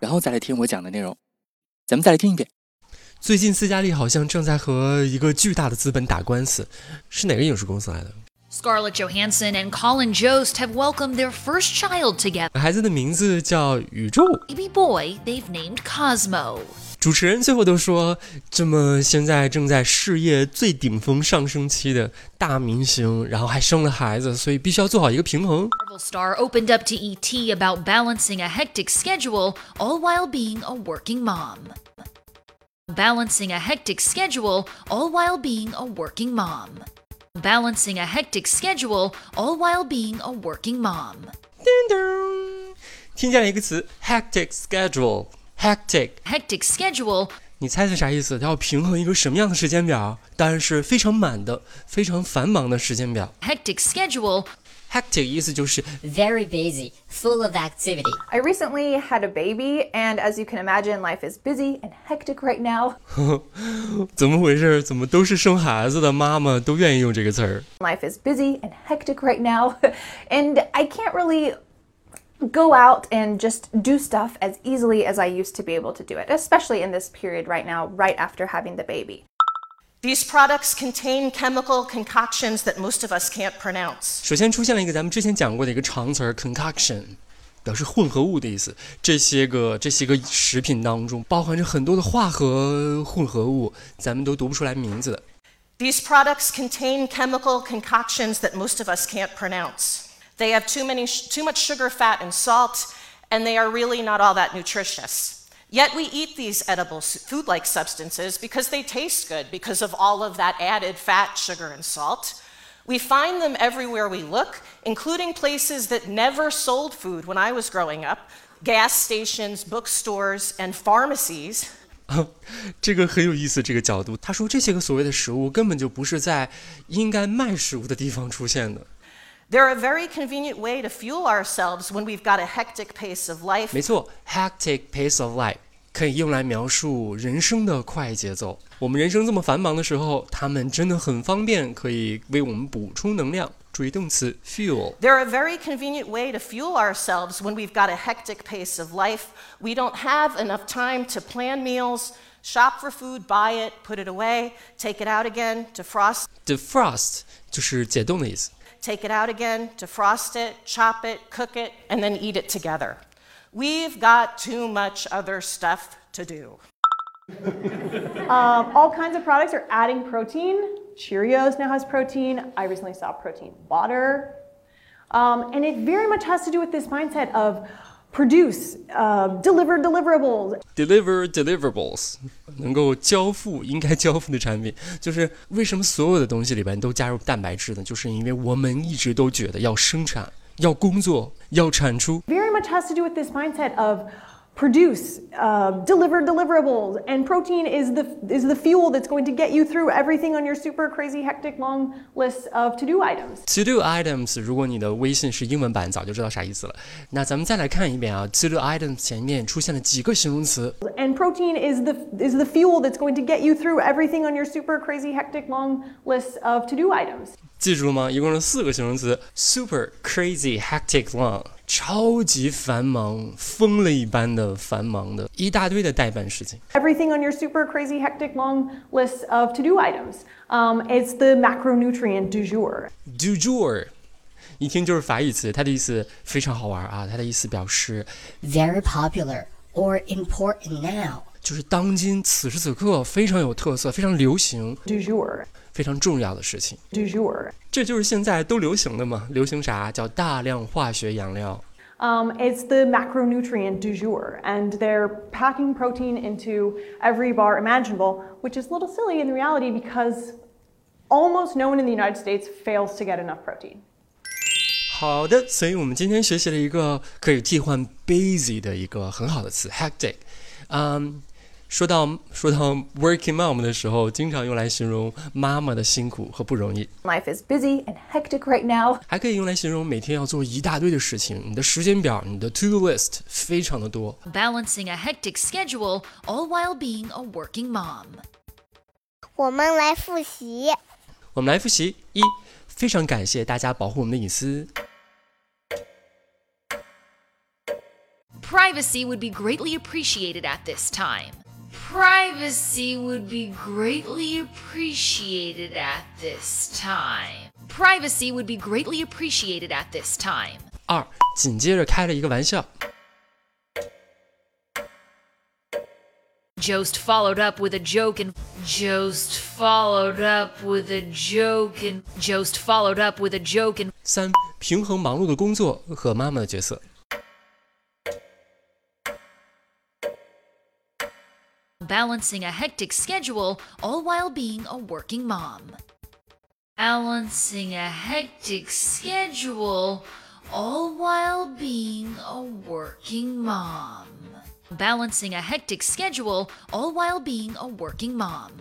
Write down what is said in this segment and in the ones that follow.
然后再来听我讲的内容。咱们再来听一遍。最近斯嘉丽好像正在和一个巨大的资本打官司，是哪个影视公司来的？Scarlett Johansson and Colin Jost have welcomed their first child together。孩子的名字叫宇宙。Baby boy they've named Cosmo。主持人最后都说，这么现在正在事业最顶峰上升期的大明星，然后还生了孩子，所以必须要做好一个平衡。Marvel star opened up to ET about balancing a hectic schedule, all while being a working mom. Balancing a hectic schedule, all while being a working mom. Balancing a hectic schedule, all while being a working mom. 叮咚，听见了一个词，hectic schedule。hectic hectic schedule，你猜猜啥意思？它要平衡一个什么样的时间表？当然是非常满的、非常繁忙的时间表。hectic schedule。Hectic 意思就是 very busy, full of activity. I recently had a baby, and as you can imagine, life is busy and hectic right now. 怎么回事？怎么都是生孩子的妈妈都愿意用这个词儿？Life is busy and hectic right now, and I can't really go out and just do stuff as easily as I used to be able to do it, especially in this period right now, right after having the baby. These products contain chemical concoctions that most of us can't pronounce. 首先出现了一个咱们之前讲过的一个长词儿 concoction，表示混合物的意思。这些个这些个食品当中包含着很多的化合混合物，咱们都读不出来名字的。These products contain chemical concoctions that most of us can't pronounce. They have too, many, too much sugar, fat, and salt, and they are really not all that nutritious. Yet we eat these edible food like substances because they taste good, because of all of that added fat, sugar, and salt. We find them everywhere we look, including places that never sold food when I was growing up gas stations, bookstores, and pharmacies. 这个很有意思，这个角度。他说，这些个所谓的食物根本就不是在应该卖食物的地方出现的。 they're a very convenient way to fuel ourselves when we've got a hectic pace of life. 没错，hectic pace of life 可以用来描述人生的快节奏。我们人生这么繁忙的时候，它们真的很方便，可以为我们补充能量。注意动词 fuel。They're a very convenient way to fuel ourselves when we've got a hectic pace of life. We don't have enough time to plan meals, shop for food, buy it, put it away, take it out again, defrost. Defrost 就是解冻的意思。 Take it out again, defrost it, chop it, cook it, and then eat it together. We've got too much other stuff to do. um, all kinds of products are adding protein. Cheerios now has protein. I recently saw protein water. Um, and it very much has to do with this mindset of produce, uh, deliver deliverables. Deliver deliverables，能够交付应该交付的产品，就是为什么所有的东西里边都加入蛋白质呢？就是因为我们一直都觉得要生产、要工作、要产出。Very much has to do with this mindset of produce, uh, deliver deliverables, and protein is the is the fuel that's going to get you through everything on your super crazy hectic long list of to do items. To do items，如果你的微信是英文版，早就知道啥意思了。那咱们再来看一遍啊，to do items 前面出现了几个形容词。And protein is the is the fuel that's going to get you through everything on your super crazy hectic long list of to do items. 记住了吗？一共是四个形容词：super crazy hectic long， 超级繁忙、疯了一般的繁忙的一大堆的代办事情。Everything on your super crazy hectic long list of to do items. Um, it's the macronutrient du jour. Du jour，一听就是法语词，它的意思非常好玩啊！它的意思表示 very popular or important now，就是当今此时此刻非常有特色、非常流行。Du jour。非常重要的事情。Du jour，这就是现在都流行的嘛？流行啥？叫大量化学养料。Um, it's the macronutrient du jour, and they're packing protein into every bar imaginable, which is a little silly in reality because almost no one in the United States fails to get enough protein. 好的，所以我们今天学习了一个可以替换 busy 的一个很好的词 hectic。嗯， 说到说到 working mom 的时候，经常用来形容妈妈的辛苦和不容易， Life is busy and hectic right now. 还可以用来形容每天要做一大堆的事情，你的时间表、你的 to do list 非常的多。 Balancing a hectic schedule, all while being a working mom. 我们来复习。我们来复习一，非常感谢大家保护我们的隐私。 Privacy would be greatly appreciated at this time. Privacy would be greatly appreciated at this time. Privacy would be greatly appreciated at this time. 二，紧接着开了一个玩笑。 Jost followed up with a joke and Jost followed up with a joke and Jost followed up with a joke and 三，平衡忙碌的工作和妈妈的角色。 balancing a hectic schedule all while being a working mom. Balancing a hectic schedule all while being a working mom. Balancing a hectic schedule all while being a working mom.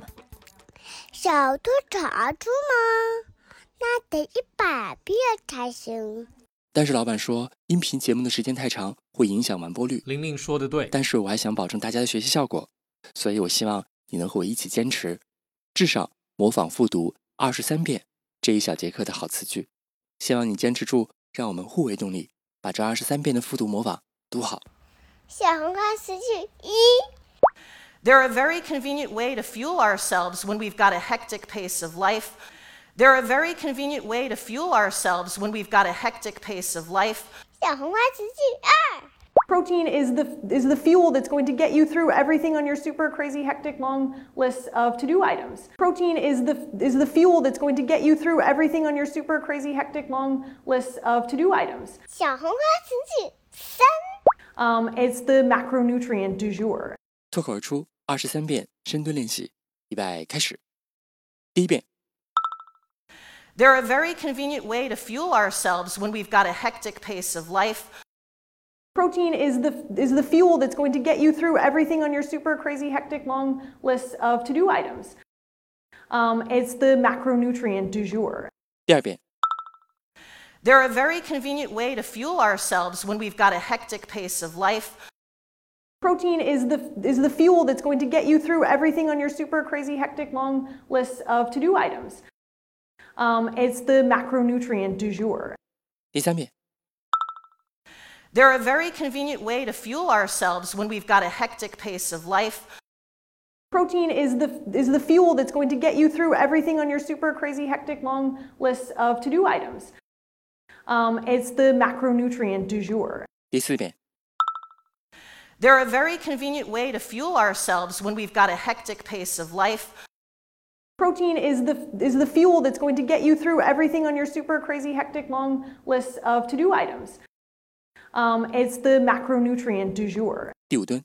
小兔查出吗？那得一百遍才行。但是老板说，音频节目的时间太长，会影响完播率。玲玲说的对，但是我还想保证大家的学习效果， 所以我希望你能和我一起坚持，至少模仿复读二十三遍这一小节课的好词句。希望你坚持住，让我们互为动力，把这二十三遍的复读模仿读好。小红花词句一，They're a very convenient way to fuel ourselves when we've got a hectic pace of life. They're a very convenient way to fuel ourselves when we've got a hectic pace of life. 小红花词句二，Protein is the is the fuel that's going to get you through everything on your super crazy hectic long list of to-do items. Protein is the is the fuel that's going to get you through everything on your super crazy hectic long list of to-do items. 小红花词句三， Um, it's the macronutrient du jour. 脱口而出二十三遍深蹲练习，预备开始。第一遍， They're a very convenient way to fuel ourselves when we've got a hectic pace of life. Protein is the is the fuel that's going to get you through everything on your super crazy hectic long list of to-do items. Um, it's the macronutrient du jour. 第二遍， They're a very convenient way to fuel ourselves when we've got a hectic pace of life. Protein is the is the fuel that's going to get you through everything on your super crazy hectic long list of to-do items. Um, it's the macronutrient du jour. 第三遍， They're a very convenient way to fuel ourselves when we've got a hectic pace of life. Protein is the is the fuel that's going to get you through everything on your super crazy hectic long list of to-do items. Um, it's the macronutrient du jour. 第四遍， They're a very convenient way to fuel ourselves when we've got a hectic pace of life. Protein is the is the fuel that's going to get you through everything on your super crazy hectic long list of to-do items. Um, it's the macronutrient du jour. 第五蹲，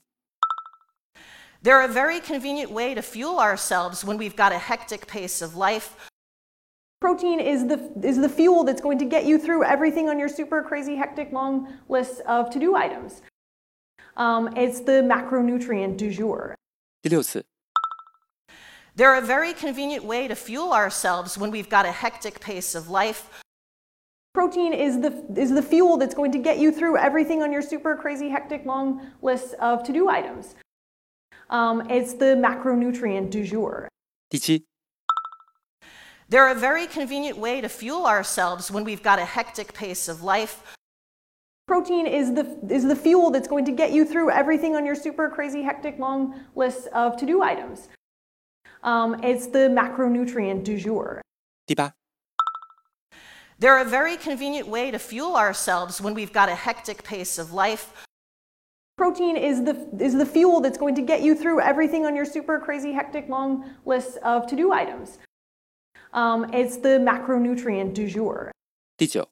They're a very convenient way to fuel ourselves when we've got a hectic pace of life. Protein is the is the fuel that's going to get you through everything on your super crazy hectic long list of to-do items. Um, it's the macronutrient du jour. 第六次， They're a very convenient way to fuel ourselves when we've got a hectic pace of life. Protein is the is the fuel that's going to get you through everything on your super crazy hectic long list of to-do items. Um, it's the macronutrient du jour. 第七， They're a very convenient way to fuel ourselves when we've got a hectic pace of life. Protein is the is the fuel that's going to get you through everything on your super crazy hectic long list of to-do items. Um, it's the macronutrient du jour. 第八， they're a very convenient way to fuel ourselves when we've got a hectic pace of life. Protein is the is the fuel that's going to get you through everything on your super crazy hectic long list of to-do items. Um, it's the macronutrient du jour. 第九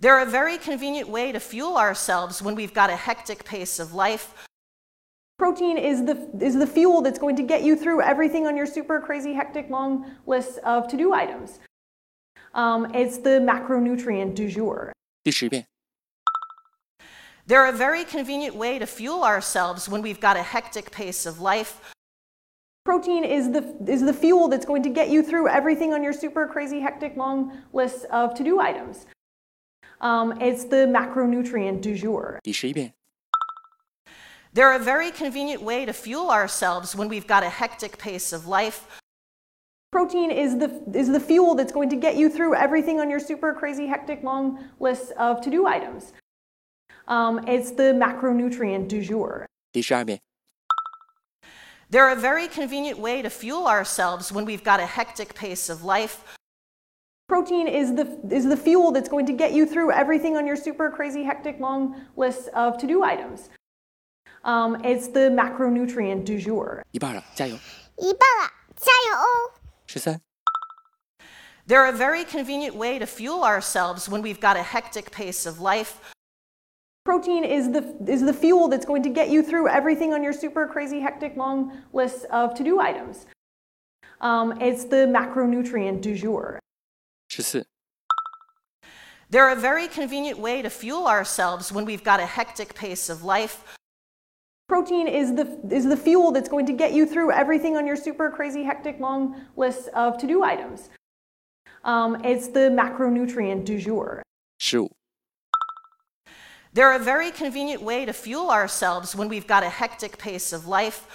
，They're a very convenient way to fuel ourselves when we've got a hectic pace of life. Protein is the is the fuel that's going to get you through everything on your super crazy hectic long list of to-do items. Um, it's the macronutrient du jour. 第十遍。 They're a very convenient way to fuel ourselves when we've got a hectic pace of life. Protein is the is the fuel that's going to get you through everything on your super crazy hectic long list of to-do items. Um, it's the macronutrient du jour. 第十一遍。 They're a very convenient way to fuel ourselves when we've got a hectic pace of life. Protein is the is the fuel that's going to get you through everything on your super crazy hectic long list of to-do items. Um, it's the macronutrient du jour. 第十二遍。 They're a very convenient way to fuel ourselves when we've got a hectic pace of life. Protein is the is the fuel that's going to get you through everything on your super crazy hectic long list of to-do items. Um, it's the macronutrient du jour. 一半了，加油！一半了，加油哦！ she said. They're a very convenient way to fuel ourselves when we've got a hectic pace of life. Protein is the, is the fuel that's going to get you through everything on your super crazy, hectic, long list of to do items. Um, it's the macronutrient du jour. They're a very convenient way to fuel ourselves when we've got a hectic pace of life. Protein is the, is the fuel that's going to get you through everything on your super crazy, hectic, long list of to do items. Um, it's the macronutrient du jour. Sure. They're a very convenient way to fuel ourselves when we've got a hectic pace of life.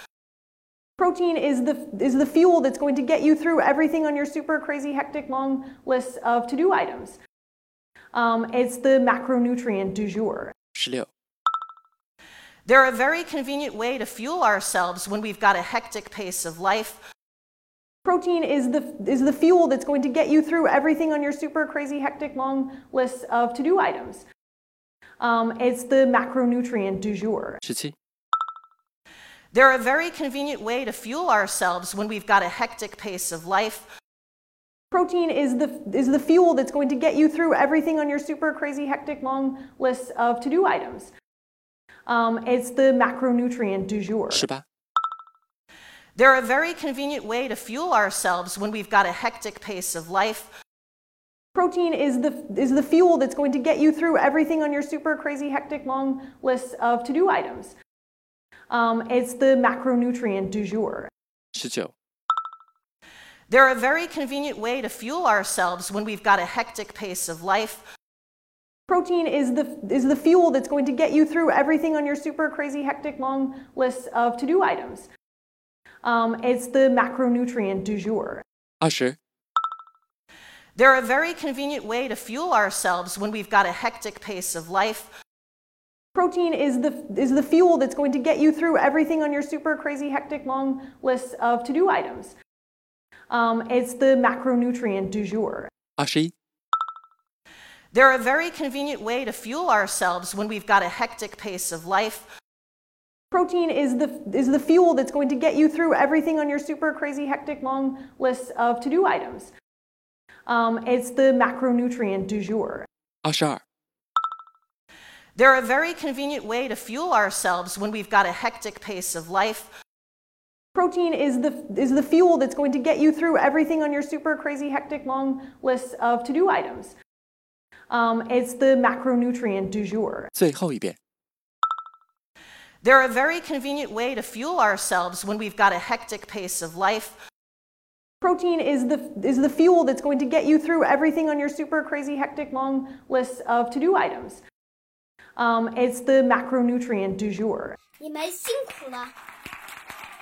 Protein is the, is the fuel that's going to get you through everything on your super crazy, hectic, long list of to do items. Um, it's the macronutrient du jour. 16. They're a very convenient way to fuel ourselves when we've got a hectic pace of life. Protein is the is the fuel that's going to get you through everything on your super crazy hectic long list of to-do items. Um, it's the macronutrient du jour. 十七、They're a very convenient way to fuel ourselves when we've got a hectic pace of life. Protein is the is the fuel that's going to get you through everything on your super crazy hectic long list of to-do items. Um, it's the macronutrient du jour. They're a very convenient way to fuel ourselves when we've got a hectic pace of life. Protein is the, is the fuel that's going to get you through everything on your super crazy, hectic, long list of to do items. Um, it's the macronutrient du jour. 19. They're a very convenient way to fuel ourselves when we've got a hectic pace of life. Protein is the, is the fuel that's going to get you through everything on your super crazy hectic long list of to-do items. Um, it's the macronutrient du jour. Ah, Asher. They're a very convenient way to fuel ourselves when we've got a hectic pace of life. Protein is the, is the fuel that's going to get you through everything on your super crazy hectic long list of to-do items. Um, it's the macronutrient du jour. Ah, Ashi. They're a very convenient way to fuel ourselves when we've got a hectic pace of life. Protein is the, is the fuel that's going to get you through everything on your super crazy, hectic, long list of to do items. Um, it's the macronutrient du jour. Ashar. They're a very convenient way to fuel ourselves when we've got a hectic pace of life. Protein is the, is the fuel that's going to get you through everything on your super crazy, hectic, long list of to do items. Um, it's the macronutrient du jour. 最后一遍。 They're a very convenient way to fuel ourselves when we've got a hectic pace of life. Protein is the is the fuel that's going to get you through everything on your super crazy hectic long list of to-do items. Um, it's the macronutrient du jour. 你们辛苦了。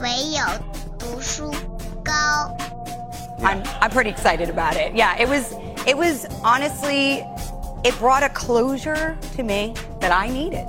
唯有读书高。 I'm I'm pretty excited about it. Yeah, it was it was honestly it brought a closure to me that I needed.